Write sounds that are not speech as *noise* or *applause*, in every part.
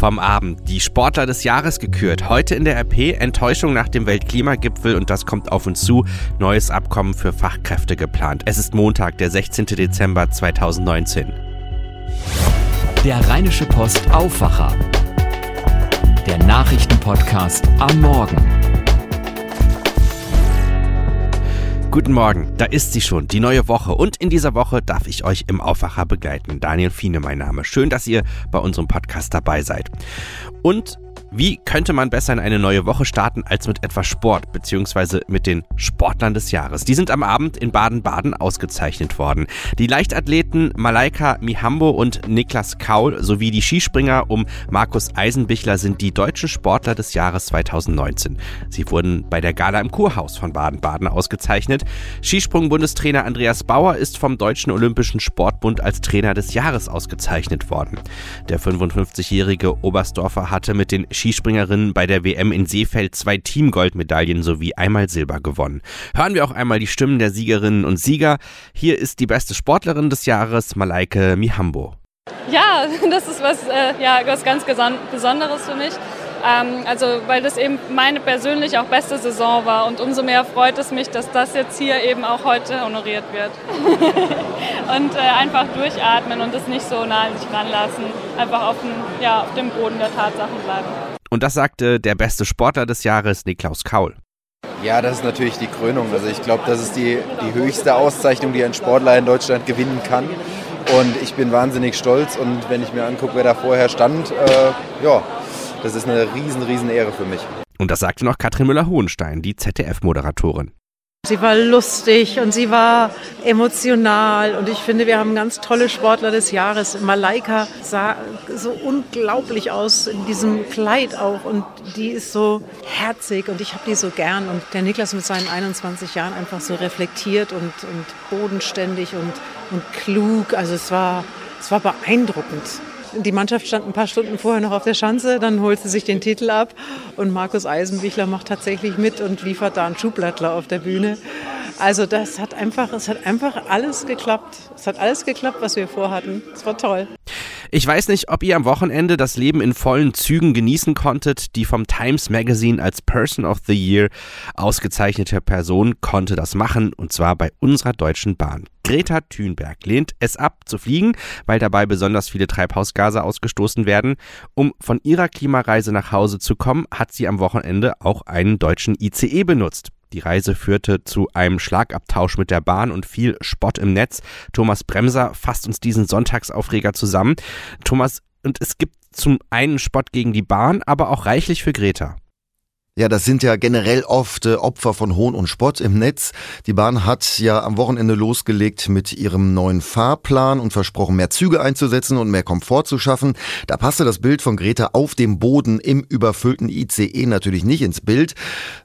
vom Abend. Die Sportler des Jahres gekürt. Heute in der RP Enttäuschung nach dem Weltklimagipfel und das kommt auf uns zu. Neues Abkommen für Fachkräfte geplant. Es ist Montag, der 16. Dezember 2019. Der Rheinische Post Aufwacher. Der Nachrichtenpodcast am Morgen. Guten Morgen, da ist sie schon, die neue Woche. Und in dieser Woche darf ich euch im Aufwacher begleiten. Daniel Fiene, mein Name. Schön, dass ihr bei unserem Podcast dabei seid. Und wie könnte man besser in eine neue Woche starten als mit etwas Sport, beziehungsweise mit den Sportlern des Jahres? Die sind am Abend in Baden-Baden ausgezeichnet worden. Die Leichtathleten Malaika Mihambo und Niklas Kaul sowie die Skispringer um Markus Eisenbichler sind die deutschen Sportler des Jahres 2019. Sie wurden bei der Gala im Kurhaus von Baden-Baden ausgezeichnet. Skisprung-Bundestrainer Andreas Bauer ist vom Deutschen Olympischen Sportbund als Trainer des Jahres ausgezeichnet worden. Der 55-jährige Oberstdorfer hatte mit den Skispringerinnen bei der WM in Seefeld zwei Teamgoldmedaillen sowie einmal Silber gewonnen. Hören wir auch einmal die Stimmen der Siegerinnen und Sieger. Hier ist die beste Sportlerin des Jahres, Malaike Mihambo. Ja, *laughs* das ist was, äh, ja, was ganz Besonderes für mich. Ähm, also weil das eben meine persönlich auch beste Saison war und umso mehr freut es mich, dass das jetzt hier eben auch heute honoriert wird. *laughs* und äh, einfach durchatmen und es nicht so nah an sich ranlassen, einfach auf dem, ja, auf dem Boden der Tatsachen bleiben. Und das sagte der beste Sportler des Jahres, Niklaus Kaul. Ja, das ist natürlich die Krönung. Also ich glaube, das ist die, die höchste Auszeichnung, die ein Sportler in Deutschland gewinnen kann. Und ich bin wahnsinnig stolz. Und wenn ich mir angucke, wer da vorher stand, äh, ja, das ist eine riesen, riesen Ehre für mich. Und das sagte noch Katrin Müller-Hohenstein, die ZDF-Moderatorin. Sie war lustig und sie war emotional und ich finde, wir haben ganz tolle Sportler des Jahres. Malaika sah so unglaublich aus in diesem Kleid auch und die ist so herzig und ich habe die so gern und der Niklas mit seinen 21 Jahren einfach so reflektiert und, und bodenständig und, und klug. Also es war, es war beeindruckend. Die Mannschaft stand ein paar Stunden vorher noch auf der Schanze, dann holt sie sich den Titel ab und Markus Eisenbichler macht tatsächlich mit und liefert da einen Schublattler auf der Bühne. Also das hat einfach, es hat einfach alles geklappt. Es hat alles geklappt, was wir vorhatten. Es war toll. Ich weiß nicht, ob ihr am Wochenende das Leben in vollen Zügen genießen konntet. Die vom Times Magazine als Person of the Year ausgezeichnete Person konnte das machen und zwar bei unserer Deutschen Bahn. Greta Thunberg lehnt es ab zu fliegen, weil dabei besonders viele Treibhausgase ausgestoßen werden. Um von ihrer Klimareise nach Hause zu kommen, hat sie am Wochenende auch einen deutschen ICE benutzt. Die Reise führte zu einem Schlagabtausch mit der Bahn und viel Spott im Netz. Thomas Bremser fasst uns diesen Sonntagsaufreger zusammen. Thomas, und es gibt zum einen Spott gegen die Bahn, aber auch reichlich für Greta. Ja, das sind ja generell oft äh, Opfer von Hohn und Spott im Netz. Die Bahn hat ja am Wochenende losgelegt mit ihrem neuen Fahrplan und versprochen, mehr Züge einzusetzen und mehr Komfort zu schaffen. Da passte das Bild von Greta auf dem Boden im überfüllten ICE natürlich nicht ins Bild.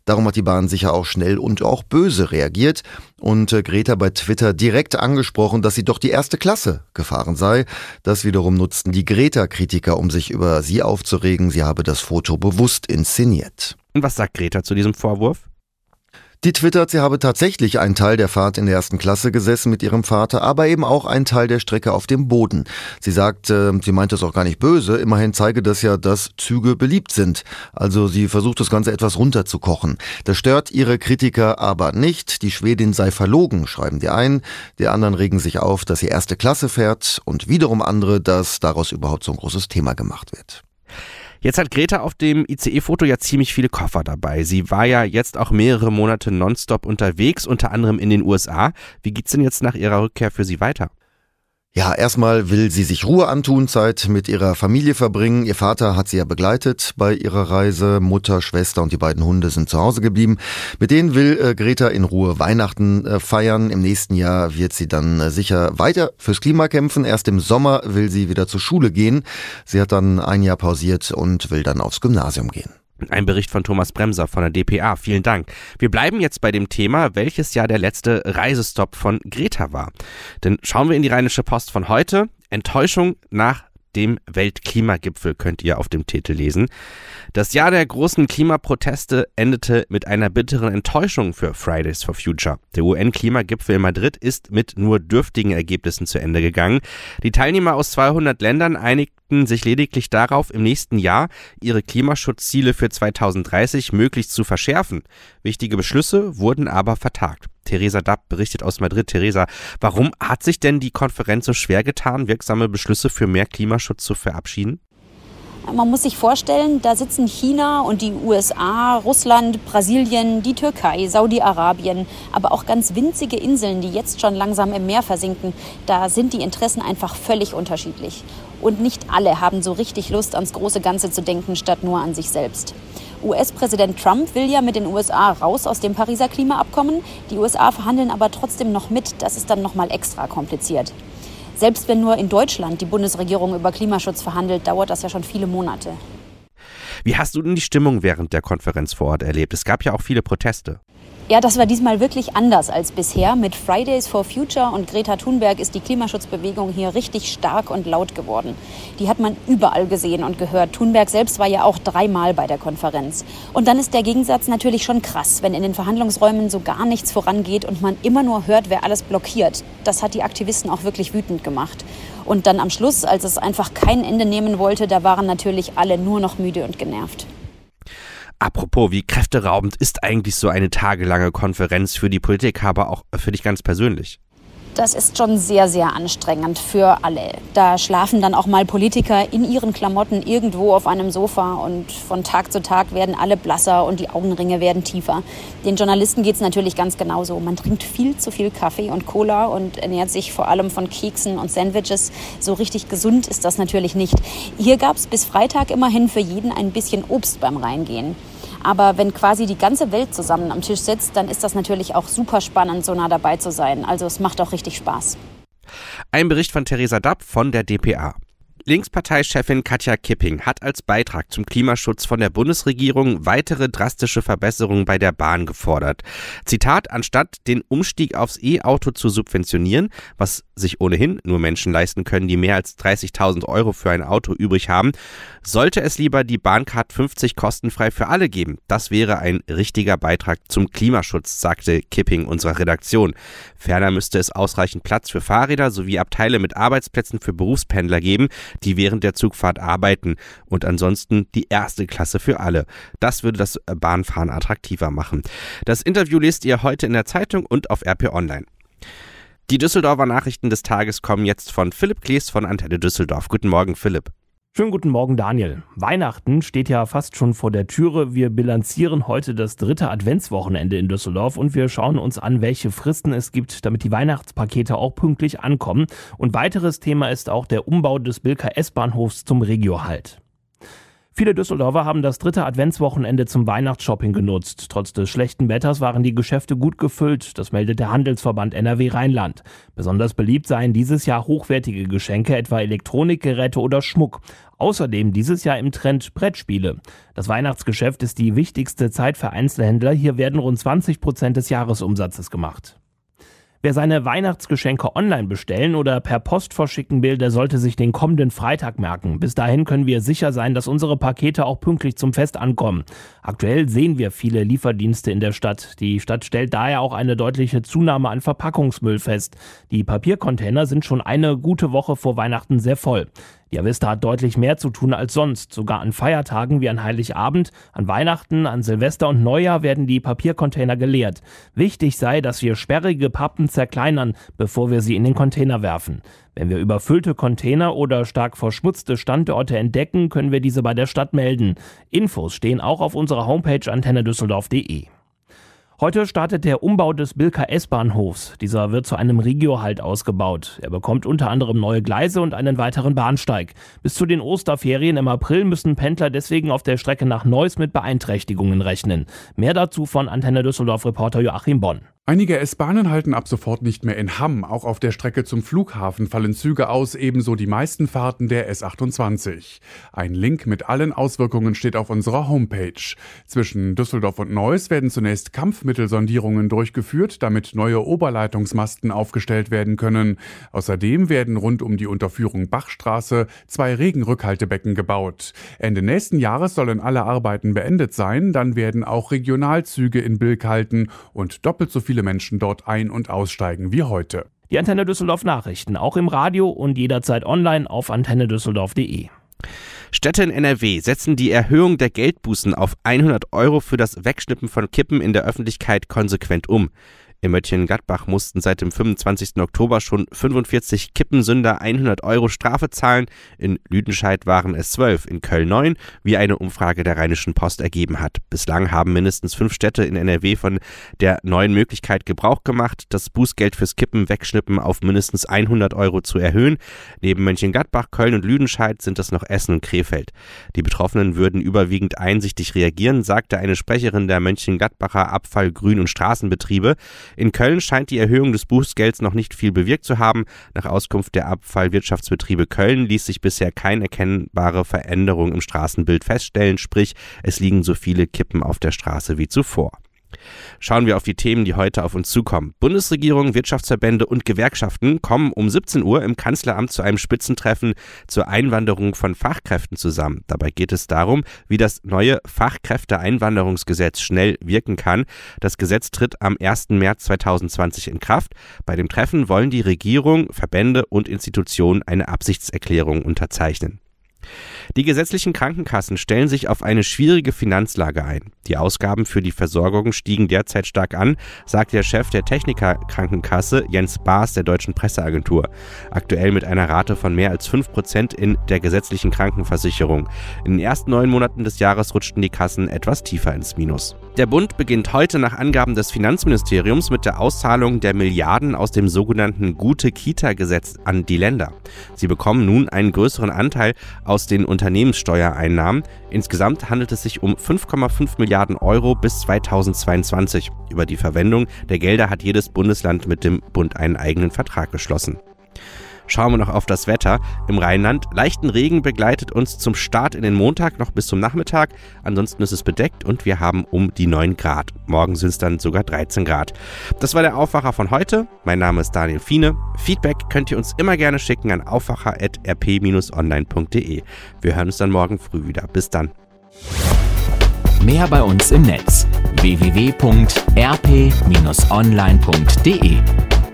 Darum hat die Bahn sicher auch schnell und auch böse reagiert und äh, Greta bei Twitter direkt angesprochen, dass sie doch die erste Klasse gefahren sei. Das wiederum nutzten die Greta-Kritiker, um sich über sie aufzuregen. Sie habe das Foto bewusst inszeniert. Und was sagt Greta zu diesem Vorwurf? Die twittert, sie habe tatsächlich einen Teil der Fahrt in der ersten Klasse gesessen mit ihrem Vater, aber eben auch einen Teil der Strecke auf dem Boden. Sie sagt, äh, sie meint das auch gar nicht böse, immerhin zeige das ja, dass Züge beliebt sind. Also sie versucht das Ganze etwas runterzukochen. Das stört ihre Kritiker aber nicht. Die Schwedin sei verlogen, schreiben die einen. Die anderen regen sich auf, dass sie erste Klasse fährt und wiederum andere, dass daraus überhaupt so ein großes Thema gemacht wird. Jetzt hat Greta auf dem ICE-Foto ja ziemlich viele Koffer dabei. Sie war ja jetzt auch mehrere Monate nonstop unterwegs, unter anderem in den USA. Wie geht's denn jetzt nach ihrer Rückkehr für sie weiter? Ja, erstmal will sie sich Ruhe antun, Zeit mit ihrer Familie verbringen. Ihr Vater hat sie ja begleitet bei ihrer Reise. Mutter, Schwester und die beiden Hunde sind zu Hause geblieben. Mit denen will äh, Greta in Ruhe Weihnachten äh, feiern. Im nächsten Jahr wird sie dann äh, sicher weiter fürs Klima kämpfen. Erst im Sommer will sie wieder zur Schule gehen. Sie hat dann ein Jahr pausiert und will dann aufs Gymnasium gehen. Ein Bericht von Thomas Bremser von der DPA. Vielen Dank. Wir bleiben jetzt bei dem Thema, welches Jahr der letzte Reisestopp von Greta war. Denn schauen wir in die Rheinische Post von heute. Enttäuschung nach dem Weltklimagipfel, könnt ihr auf dem Titel lesen. Das Jahr der großen Klimaproteste endete mit einer bitteren Enttäuschung für Fridays for Future. Der UN-Klimagipfel in Madrid ist mit nur dürftigen Ergebnissen zu Ende gegangen. Die Teilnehmer aus 200 Ländern einigten sich lediglich darauf, im nächsten Jahr ihre Klimaschutzziele für 2030 möglichst zu verschärfen. Wichtige Beschlüsse wurden aber vertagt. Theresa Dapp berichtet aus Madrid. Theresa, warum hat sich denn die Konferenz so schwer getan, wirksame Beschlüsse für mehr Klimaschutz zu verabschieden? Man muss sich vorstellen, da sitzen China und die USA, Russland, Brasilien, die Türkei, Saudi-Arabien, aber auch ganz winzige Inseln, die jetzt schon langsam im Meer versinken. Da sind die Interessen einfach völlig unterschiedlich. Und nicht alle haben so richtig Lust, ans große Ganze zu denken, statt nur an sich selbst. US-Präsident Trump will ja mit den USA raus aus dem Pariser Klimaabkommen. Die USA verhandeln aber trotzdem noch mit. Das ist dann noch mal extra kompliziert. Selbst wenn nur in Deutschland die Bundesregierung über Klimaschutz verhandelt, dauert das ja schon viele Monate. Wie hast du denn die Stimmung während der Konferenz vor Ort erlebt? Es gab ja auch viele Proteste. Ja, das war diesmal wirklich anders als bisher. Mit Fridays for Future und Greta Thunberg ist die Klimaschutzbewegung hier richtig stark und laut geworden. Die hat man überall gesehen und gehört. Thunberg selbst war ja auch dreimal bei der Konferenz. Und dann ist der Gegensatz natürlich schon krass, wenn in den Verhandlungsräumen so gar nichts vorangeht und man immer nur hört, wer alles blockiert. Das hat die Aktivisten auch wirklich wütend gemacht. Und dann am Schluss, als es einfach kein Ende nehmen wollte, da waren natürlich alle nur noch müde und genervt. Apropos, wie kräfteraubend ist eigentlich so eine tagelange Konferenz für die Politik, aber auch für dich ganz persönlich? Das ist schon sehr, sehr anstrengend für alle. Da schlafen dann auch mal Politiker in ihren Klamotten irgendwo auf einem Sofa und von Tag zu Tag werden alle blasser und die Augenringe werden tiefer. Den Journalisten geht es natürlich ganz genauso. Man trinkt viel zu viel Kaffee und Cola und ernährt sich vor allem von Keksen und Sandwiches. So richtig gesund ist das natürlich nicht. Hier gab es bis Freitag immerhin für jeden ein bisschen Obst beim Reingehen. Aber wenn quasi die ganze Welt zusammen am Tisch sitzt, dann ist das natürlich auch super spannend, so nah dabei zu sein. Also es macht auch richtig Spaß. Ein Bericht von Theresa Dapp von der DPA. Linksparteichefin Katja Kipping hat als Beitrag zum Klimaschutz von der Bundesregierung weitere drastische Verbesserungen bei der Bahn gefordert. Zitat, anstatt den Umstieg aufs E-Auto zu subventionieren, was sich ohnehin nur Menschen leisten können, die mehr als 30.000 Euro für ein Auto übrig haben, sollte es lieber die Bahncard 50 kostenfrei für alle geben. Das wäre ein richtiger Beitrag zum Klimaschutz, sagte Kipping unserer Redaktion. Ferner müsste es ausreichend Platz für Fahrräder sowie Abteile mit Arbeitsplätzen für Berufspendler geben, die während der Zugfahrt arbeiten und ansonsten die erste Klasse für alle. Das würde das Bahnfahren attraktiver machen. Das Interview lest ihr heute in der Zeitung und auf RP Online. Die Düsseldorfer Nachrichten des Tages kommen jetzt von Philipp Klees von Antenne Düsseldorf. Guten Morgen, Philipp. Schönen guten Morgen, Daniel. Weihnachten steht ja fast schon vor der Türe. Wir bilanzieren heute das dritte Adventswochenende in Düsseldorf und wir schauen uns an, welche Fristen es gibt, damit die Weihnachtspakete auch pünktlich ankommen. Und weiteres Thema ist auch der Umbau des Bilker S-Bahnhofs zum Regio-Halt. Viele Düsseldorfer haben das dritte Adventswochenende zum Weihnachtsshopping genutzt. Trotz des schlechten Wetters waren die Geschäfte gut gefüllt, das meldet der Handelsverband NRW Rheinland. Besonders beliebt seien dieses Jahr hochwertige Geschenke, etwa Elektronikgeräte oder Schmuck. Außerdem dieses Jahr im Trend Brettspiele. Das Weihnachtsgeschäft ist die wichtigste Zeit für Einzelhändler. Hier werden rund 20 Prozent des Jahresumsatzes gemacht. Wer seine Weihnachtsgeschenke online bestellen oder per Post verschicken will, der sollte sich den kommenden Freitag merken. Bis dahin können wir sicher sein, dass unsere Pakete auch pünktlich zum Fest ankommen. Aktuell sehen wir viele Lieferdienste in der Stadt. Die Stadt stellt daher auch eine deutliche Zunahme an Verpackungsmüll fest. Die Papiercontainer sind schon eine gute Woche vor Weihnachten sehr voll. Die Avista hat deutlich mehr zu tun als sonst. Sogar an Feiertagen wie an Heiligabend, an Weihnachten, an Silvester und Neujahr werden die Papiercontainer geleert. Wichtig sei, dass wir sperrige Pappen zerkleinern, bevor wir sie in den Container werfen. Wenn wir überfüllte Container oder stark verschmutzte Standorte entdecken, können wir diese bei der Stadt melden. Infos stehen auch auf unserer Homepage antennedüsseldorf.de. Heute startet der Umbau des Bilker S-Bahnhofs. Dieser wird zu einem Regio-Halt ausgebaut. Er bekommt unter anderem neue Gleise und einen weiteren Bahnsteig. Bis zu den Osterferien im April müssen Pendler deswegen auf der Strecke nach Neuss mit Beeinträchtigungen rechnen. Mehr dazu von Antenne Düsseldorf Reporter Joachim Bonn. Einige S-Bahnen halten ab sofort nicht mehr in Hamm. Auch auf der Strecke zum Flughafen fallen Züge aus, ebenso die meisten Fahrten der S28. Ein Link mit allen Auswirkungen steht auf unserer Homepage. Zwischen Düsseldorf und Neuss werden zunächst Kampfmittelsondierungen durchgeführt, damit neue Oberleitungsmasten aufgestellt werden können. Außerdem werden rund um die Unterführung Bachstraße zwei Regenrückhaltebecken gebaut. Ende nächsten Jahres sollen alle Arbeiten beendet sein, dann werden auch Regionalzüge in Bilk halten und doppelt so viele viele Menschen dort ein- und aussteigen wie heute. Die Antenne Düsseldorf Nachrichten, auch im Radio und jederzeit online auf antennedüsseldorf.de. Städte in NRW setzen die Erhöhung der Geldbußen auf 100 Euro für das Wegschnippen von Kippen in der Öffentlichkeit konsequent um. In Mönchengladbach mussten seit dem 25. Oktober schon 45 Kippensünder 100 Euro Strafe zahlen. In Lüdenscheid waren es 12, in Köln 9, wie eine Umfrage der Rheinischen Post ergeben hat. Bislang haben mindestens fünf Städte in NRW von der neuen Möglichkeit Gebrauch gemacht, das Bußgeld fürs Kippen wegschnippen auf mindestens 100 Euro zu erhöhen. Neben Mönchengladbach, Köln und Lüdenscheid sind es noch Essen und Krefeld. Die Betroffenen würden überwiegend einsichtig reagieren, sagte eine Sprecherin der Mönchengladbacher Abfall-, Grün- und Straßenbetriebe. In Köln scheint die Erhöhung des Bußgelds noch nicht viel bewirkt zu haben. Nach Auskunft der Abfallwirtschaftsbetriebe Köln ließ sich bisher keine erkennbare Veränderung im Straßenbild feststellen, sprich es liegen so viele Kippen auf der Straße wie zuvor. Schauen wir auf die Themen, die heute auf uns zukommen. Bundesregierung, Wirtschaftsverbände und Gewerkschaften kommen um 17 Uhr im Kanzleramt zu einem Spitzentreffen zur Einwanderung von Fachkräften zusammen. Dabei geht es darum, wie das neue Fachkräfteeinwanderungsgesetz schnell wirken kann. Das Gesetz tritt am 1. März 2020 in Kraft. Bei dem Treffen wollen die Regierung, Verbände und Institutionen eine Absichtserklärung unterzeichnen. Die gesetzlichen Krankenkassen stellen sich auf eine schwierige Finanzlage ein. Die Ausgaben für die Versorgung stiegen derzeit stark an, sagt der Chef der Techniker-Krankenkasse Jens Baas der Deutschen Presseagentur. Aktuell mit einer Rate von mehr als 5 Prozent in der gesetzlichen Krankenversicherung. In den ersten neun Monaten des Jahres rutschten die Kassen etwas tiefer ins Minus. Der Bund beginnt heute nach Angaben des Finanzministeriums mit der Auszahlung der Milliarden aus dem sogenannten Gute-Kita-Gesetz an die Länder. Sie bekommen nun einen größeren Anteil aus den Unternehmenssteuereinnahmen. Insgesamt handelt es sich um 5,5 Milliarden Euro bis 2022. Über die Verwendung der Gelder hat jedes Bundesland mit dem Bund einen eigenen Vertrag geschlossen. Schauen wir noch auf das Wetter. Im Rheinland leichten Regen begleitet uns zum Start in den Montag noch bis zum Nachmittag. Ansonsten ist es bedeckt und wir haben um die 9 Grad. Morgen sind es dann sogar 13 Grad. Das war der Aufwacher von heute. Mein Name ist Daniel Fiene. Feedback könnt ihr uns immer gerne schicken an aufwacher.rp-online.de. Wir hören uns dann morgen früh wieder. Bis dann. Mehr bei uns im Netz www.rp-online.de